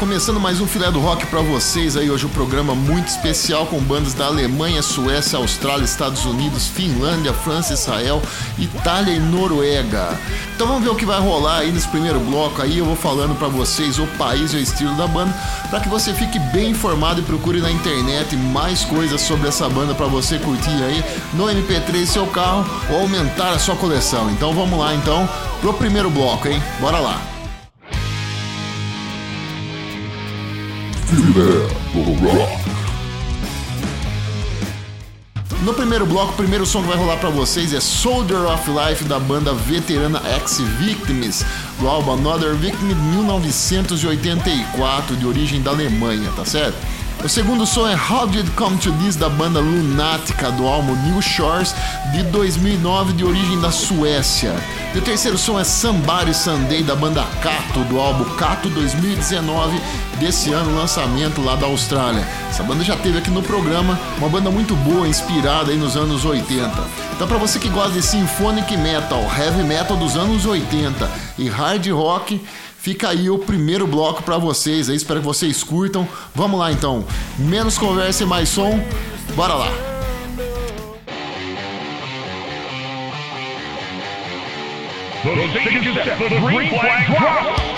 começando mais um Filé do Rock para vocês aí hoje um programa muito especial com bandas da Alemanha, Suécia, Austrália, Estados Unidos, Finlândia, França, Israel, Itália e Noruega. Então vamos ver o que vai rolar aí nesse primeiro bloco aí, eu vou falando para vocês o país e o estilo da banda, para que você fique bem informado e procure na internet mais coisas sobre essa banda para você curtir aí no MP3 seu carro ou aumentar a sua coleção. Então vamos lá então pro primeiro bloco, hein? Bora lá. Rock. No primeiro bloco, o primeiro som que vai rolar para vocês é Soldier of Life da banda veterana Ex-Victims, do álbum Another Victim de 1984, de origem da Alemanha, tá certo? O segundo som é How Did It Come to This da banda Lunática do álbum New Shores de 2009 de origem da Suécia. E o terceiro som é Somebody Sunday da banda Cato do álbum Cato 2019 desse ano lançamento lá da Austrália. Essa banda já teve aqui no programa, uma banda muito boa, inspirada aí nos anos 80. Então para você que gosta de symphonic metal, heavy metal dos anos 80 e hard rock, Fica aí o primeiro bloco para vocês, aí espero que vocês curtam. Vamos lá então. Menos conversa e mais som. Bora lá. The set for the green flag drop.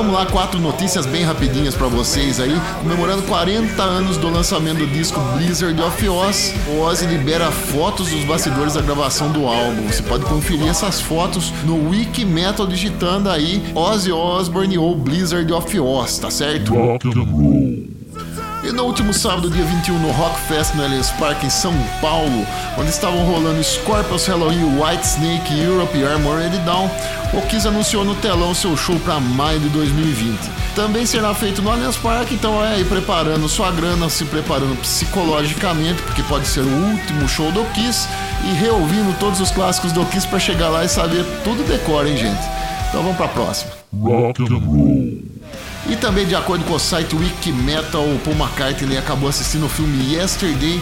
Vamos lá, quatro notícias bem rapidinhas pra vocês aí. Comemorando 40 anos do lançamento do disco Blizzard of Oz, o Ozzy libera fotos dos bastidores da gravação do álbum. Você pode conferir essas fotos no Wiki Metal digitando aí Ozzy Osbourne ou Blizzard of Oz, tá certo? Rock and roll. E no último sábado, dia 21, no Rock Fest no Allianz Parque em São Paulo, onde estavam rolando Scorpions, Halloween, White Snake, Europe e Armored Down, o Kiss anunciou no telão seu show para maio de 2020. Também será feito no Allianz Parque, então é aí preparando sua grana, se preparando psicologicamente, porque pode ser o último show do Kiss, e reouvindo todos os clássicos do Kiss para chegar lá e saber tudo decor, hein, gente? Então vamos para a próxima. Rock and roll. E também, de acordo com o site Wikimetal, Paul McCartney acabou assistindo o filme Yesterday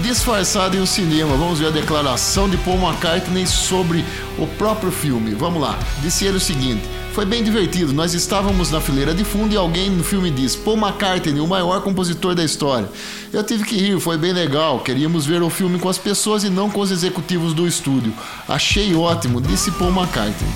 disfarçado em um cinema. Vamos ver a declaração de Paul McCartney sobre o próprio filme. Vamos lá. Disse ele o seguinte: Foi bem divertido. Nós estávamos na fileira de fundo e alguém no filme disse: Paul McCartney, o maior compositor da história. Eu tive que rir, foi bem legal. Queríamos ver o filme com as pessoas e não com os executivos do estúdio. Achei ótimo, disse Paul McCartney.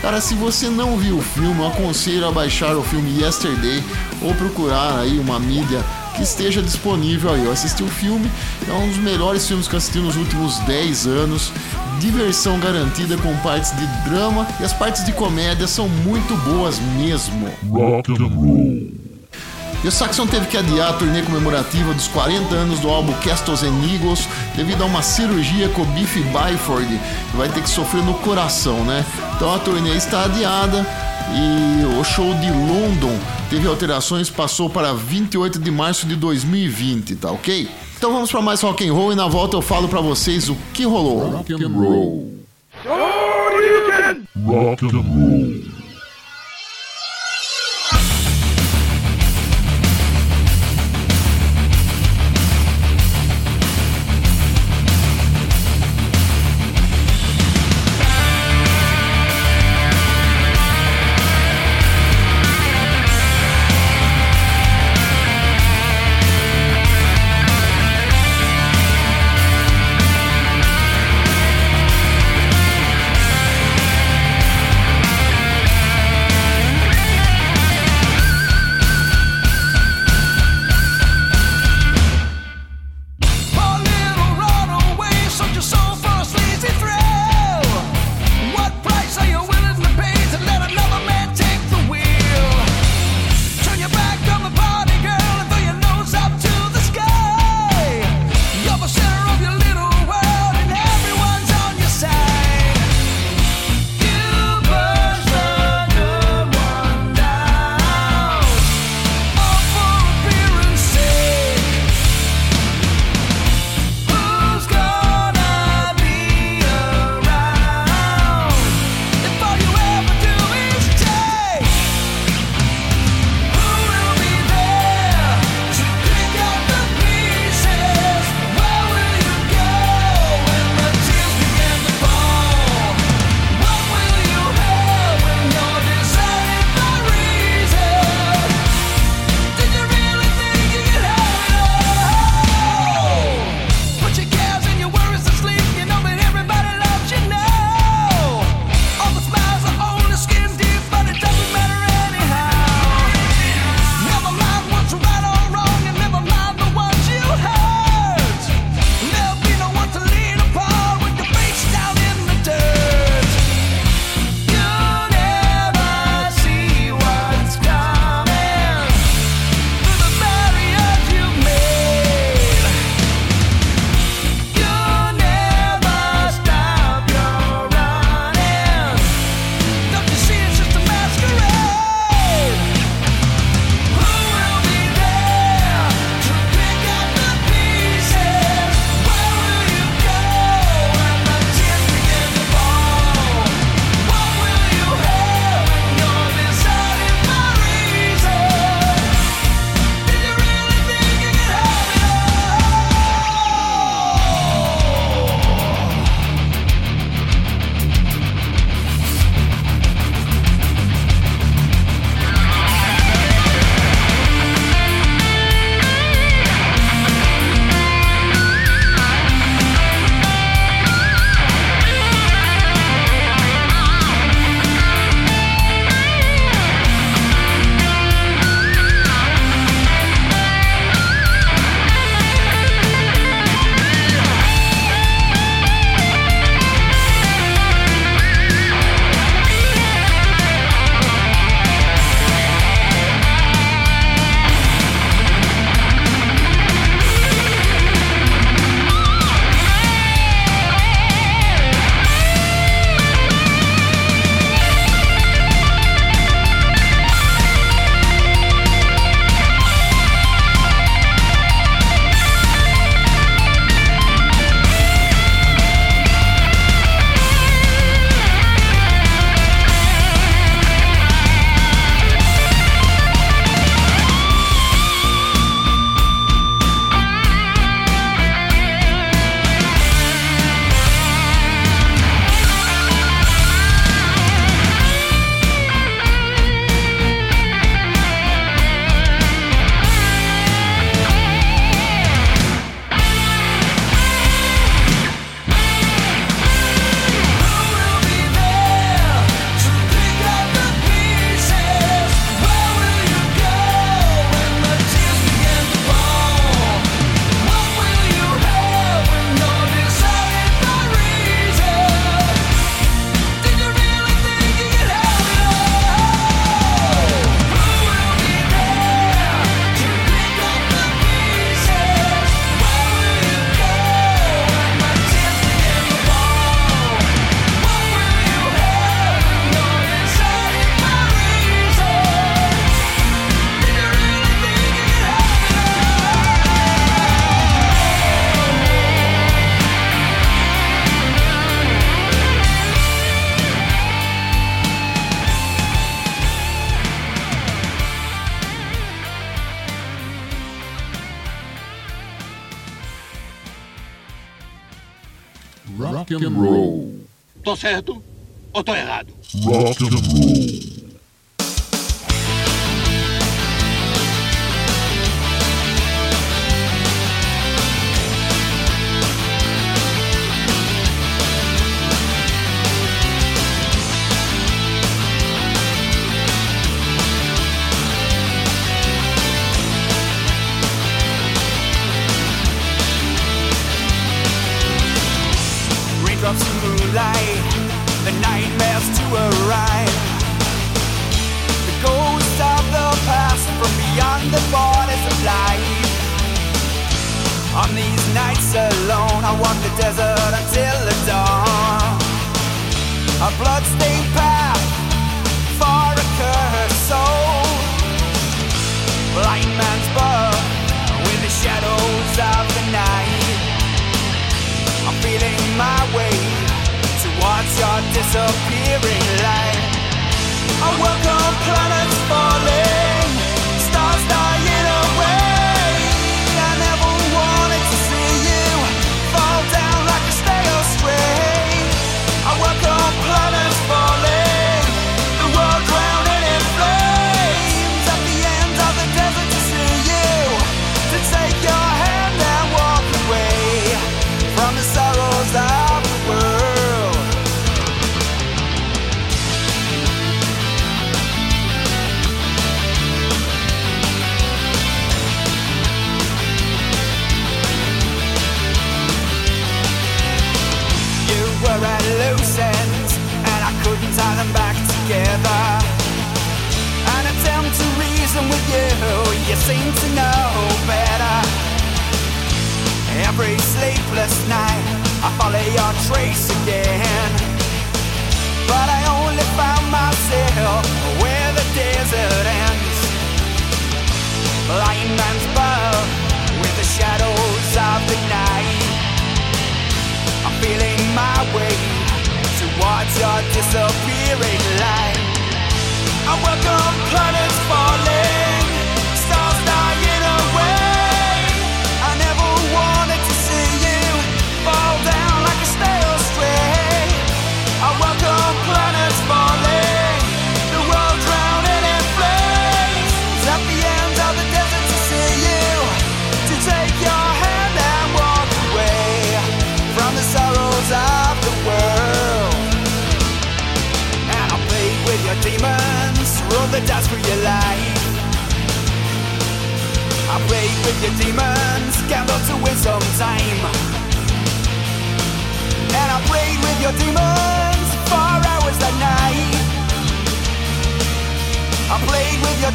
Cara, se você não viu o filme, eu aconselho a baixar o filme Yesterday ou procurar aí uma mídia que esteja disponível aí. Eu assisti o filme, é um dos melhores filmes que eu assisti nos últimos 10 anos. Diversão garantida com partes de drama e as partes de comédia são muito boas mesmo. Rock and roll. E o Saxon teve que adiar a turnê comemorativa dos 40 anos do álbum Castles and Eagles devido a uma cirurgia com o Biff Byford, que vai ter que sofrer no coração, né? Então a turnê está adiada e o show de London teve alterações, passou para 28 de março de 2020, tá ok? Então vamos para mais rock and roll e na volta eu falo para vocês o que rolou. Rock and roll. Rock and roll. certo ou tô errado? Rock and roll.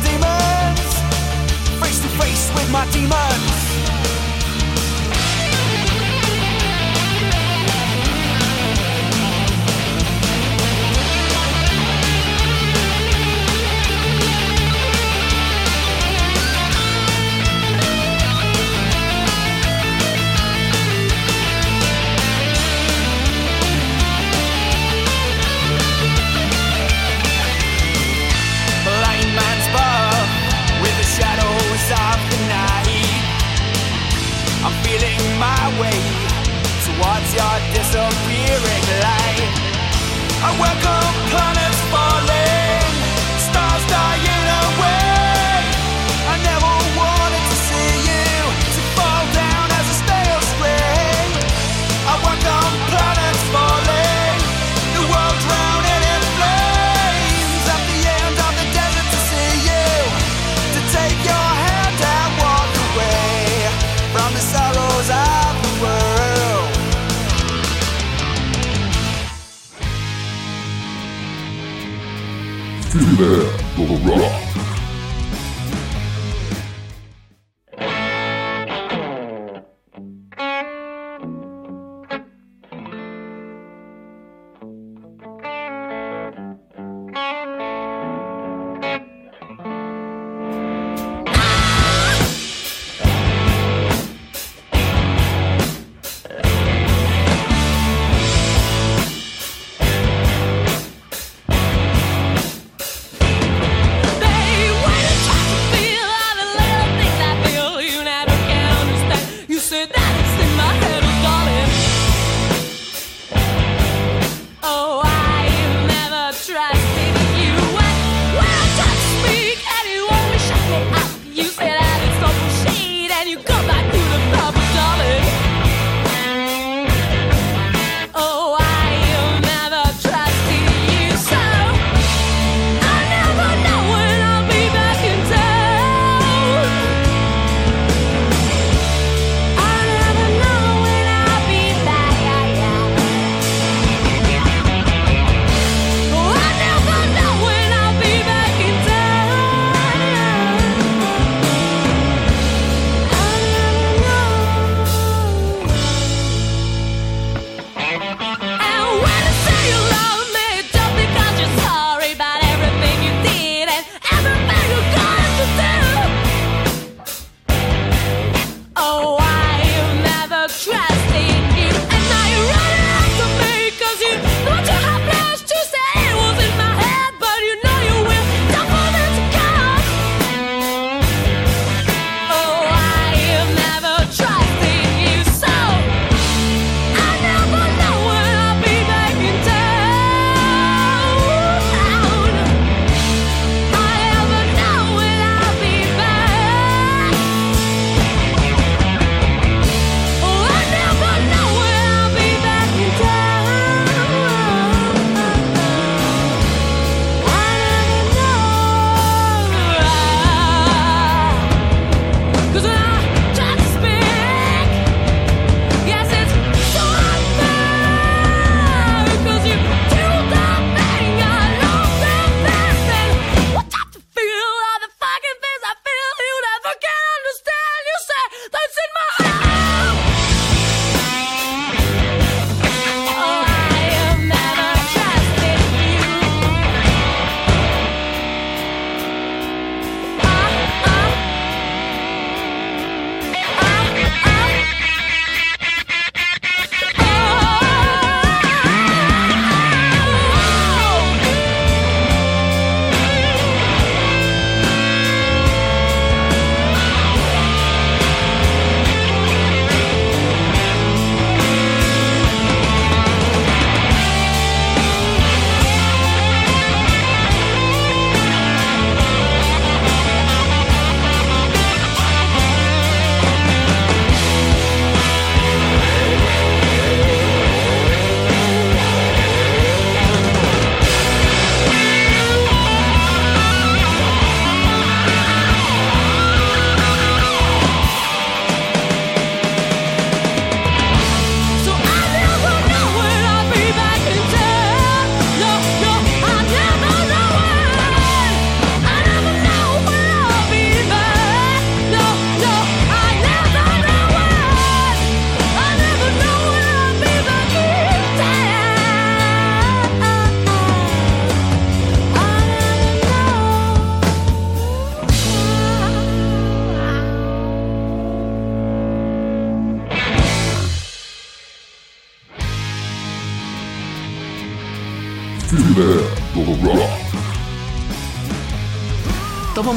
demons, face to face with my demons.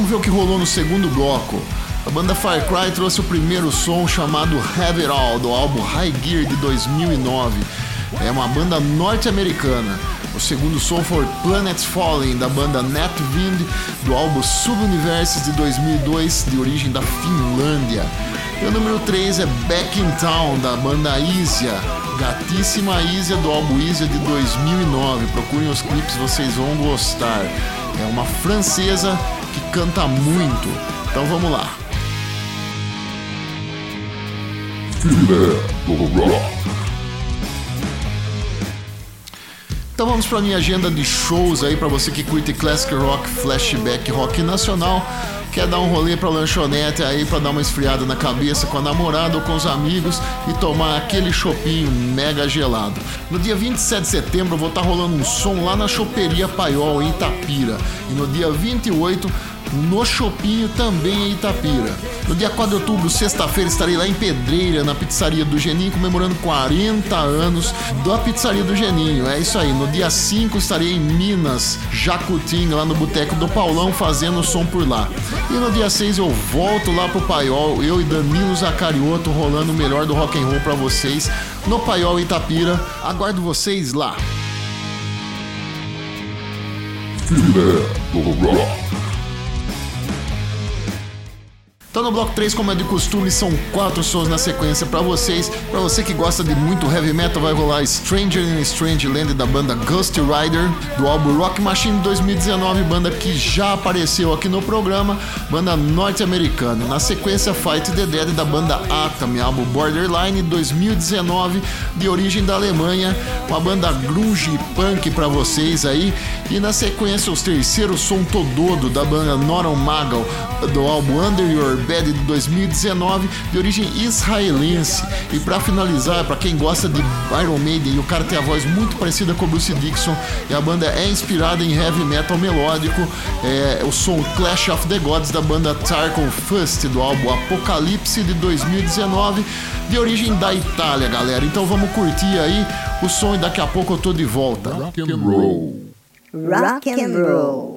Vamos ver o que rolou no segundo bloco. A banda Far Cry trouxe o primeiro som chamado Have It All, do álbum High Gear de 2009. É uma banda norte-americana. O segundo som foi Planets Falling, da banda Netwind, do álbum Subuniverses de 2002, de origem da Finlândia. E o número 3 é Back in Town, da banda Isia, gatíssima Isia do álbum Isia de 2009. Procurem os clipes, vocês vão gostar. É uma francesa que canta muito. Então vamos lá. Então vamos para minha agenda de shows aí para você que curte classic rock, flashback, rock nacional, quer dar um rolê para lanchonete aí para dar uma esfriada na cabeça com a namorada ou com os amigos e tomar aquele chopinho mega gelado. No dia 27 de setembro eu vou estar rolando um som lá na Choperia Paiol em Itapira e no dia 28 no Chopinho também em Itapira. No dia 4 de outubro, sexta-feira, estarei lá em Pedreira, na pizzaria do Geninho, comemorando 40 anos da pizzaria do Geninho. É isso aí. No dia 5 estarei em Minas, Jacutinga, lá no Boteco do Paulão, fazendo som por lá. E no dia 6 eu volto lá pro Paiol, eu e Danilo Zacarioto rolando o melhor do rock and roll para vocês no Paiol Itapira. Aguardo vocês lá. Filé do Rock. Então no bloco 3, como é de costume, são quatro sons na sequência para vocês. Para você que gosta de muito heavy metal, vai rolar Stranger in Strange Land da banda Ghost Rider, do álbum Rock Machine 2019, banda que já apareceu aqui no programa, banda norte-americana. Na sequência, Fight the Dead da banda Atom, álbum Borderline 2019, de origem da Alemanha, uma banda grunge punk para vocês aí. E na sequência, os terceiros som Tododo da banda Noron Magal, do álbum Under Your Bad de 2019, de origem israelense. E para finalizar, para quem gosta de Iron Maiden o cara tem a voz muito parecida com Bruce Dixon, e a banda é inspirada em heavy metal melódico, é o som Clash of the Gods da banda Tarkon Fust do álbum Apocalipse de 2019, de origem da Itália, galera. Então vamos curtir aí o som e daqui a pouco eu tô de volta. Rock and roll. Rock and roll.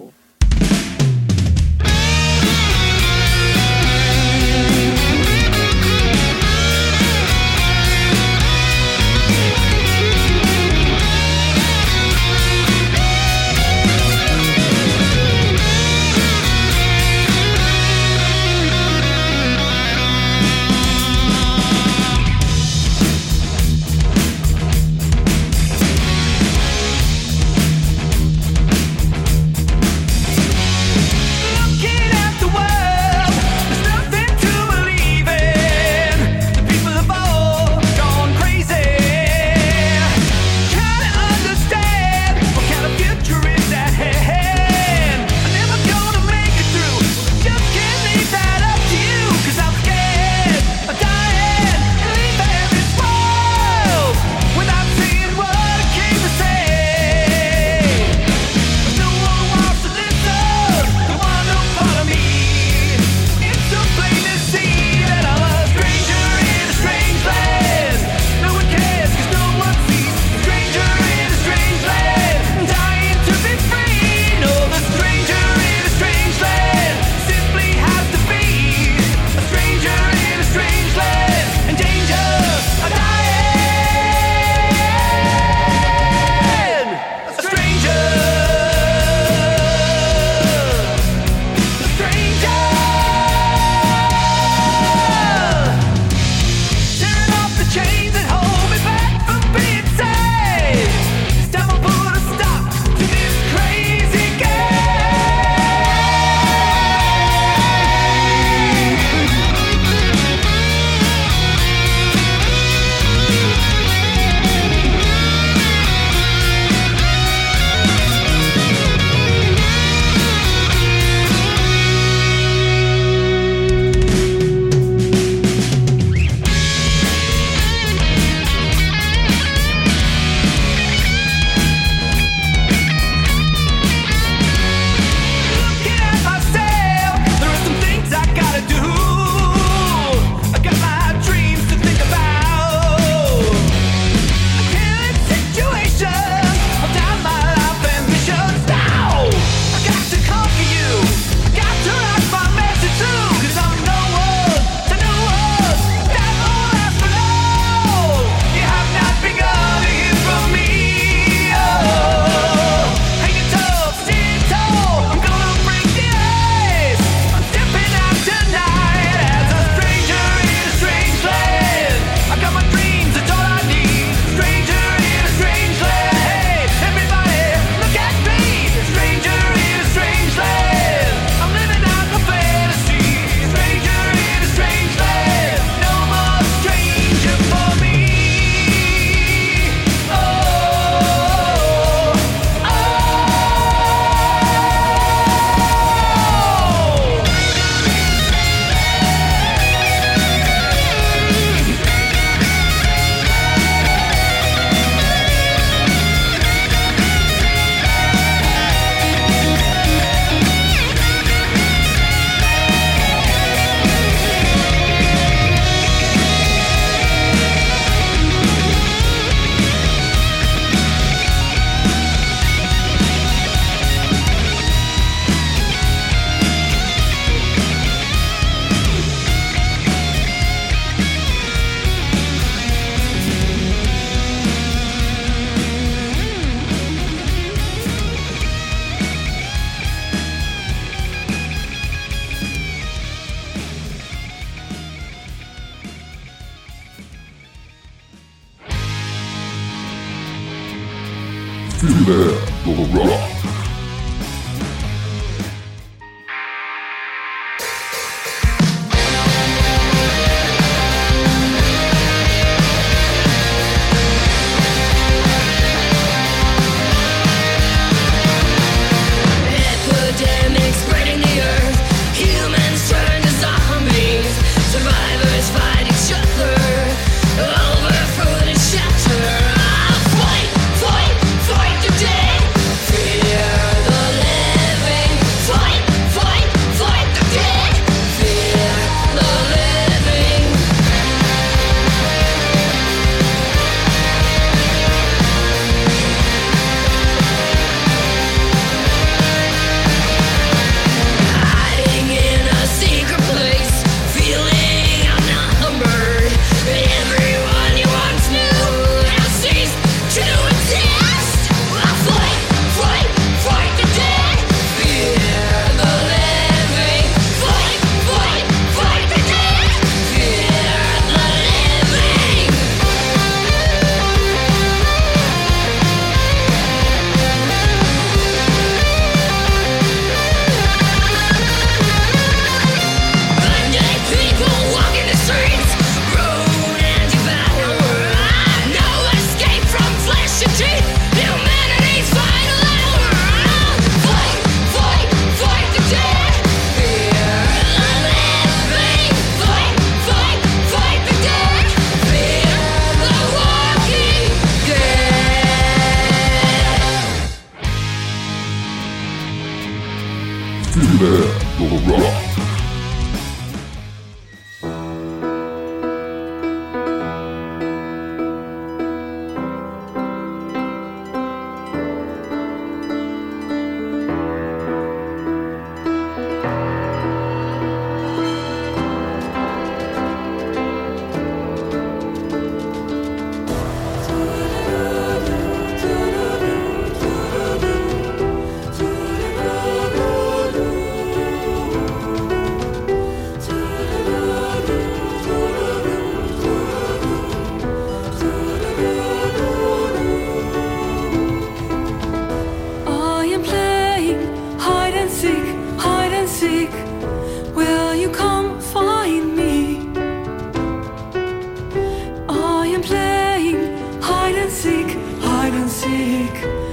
seek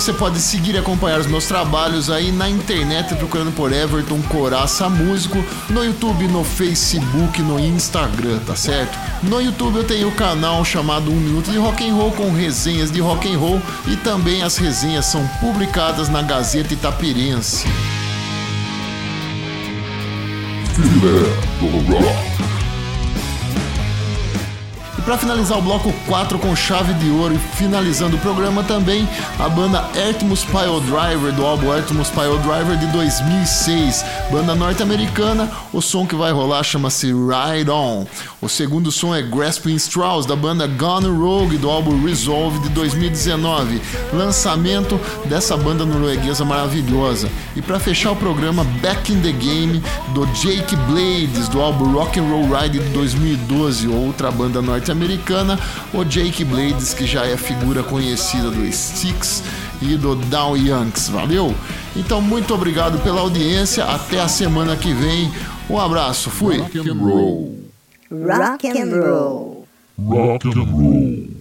você pode seguir e acompanhar os meus trabalhos aí na internet procurando por Everton Coraça Músico, no YouTube, no Facebook, no Instagram, tá certo? No YouTube eu tenho o canal chamado 1 Minuto de Rock and Roll com resenhas de rock and roll e também as resenhas são publicadas na Gazeta Itapirense. Filé do Rock. Para finalizar o bloco 4 com chave de ouro e finalizando o programa também, a banda Artemus Pile Driver, do álbum Artemus Pile Driver de 2006. Banda norte-americana, o som que vai rolar chama-se Ride On. O segundo som é Grasping Straws, da banda Gone Rogue, do álbum Resolve de 2019. Lançamento dessa banda norueguesa maravilhosa. E para fechar o programa, Back in the Game, do Jake Blades, do álbum Rock and Roll Ride de 2012, outra banda norte-americana norte-americana, o Jake Blades, que já é figura conhecida do Styx e do Down Yanks. Valeu? Então, muito obrigado pela audiência. Até a semana que vem. Um abraço. Fui. Rock and roll. Rock and roll. Rock and roll.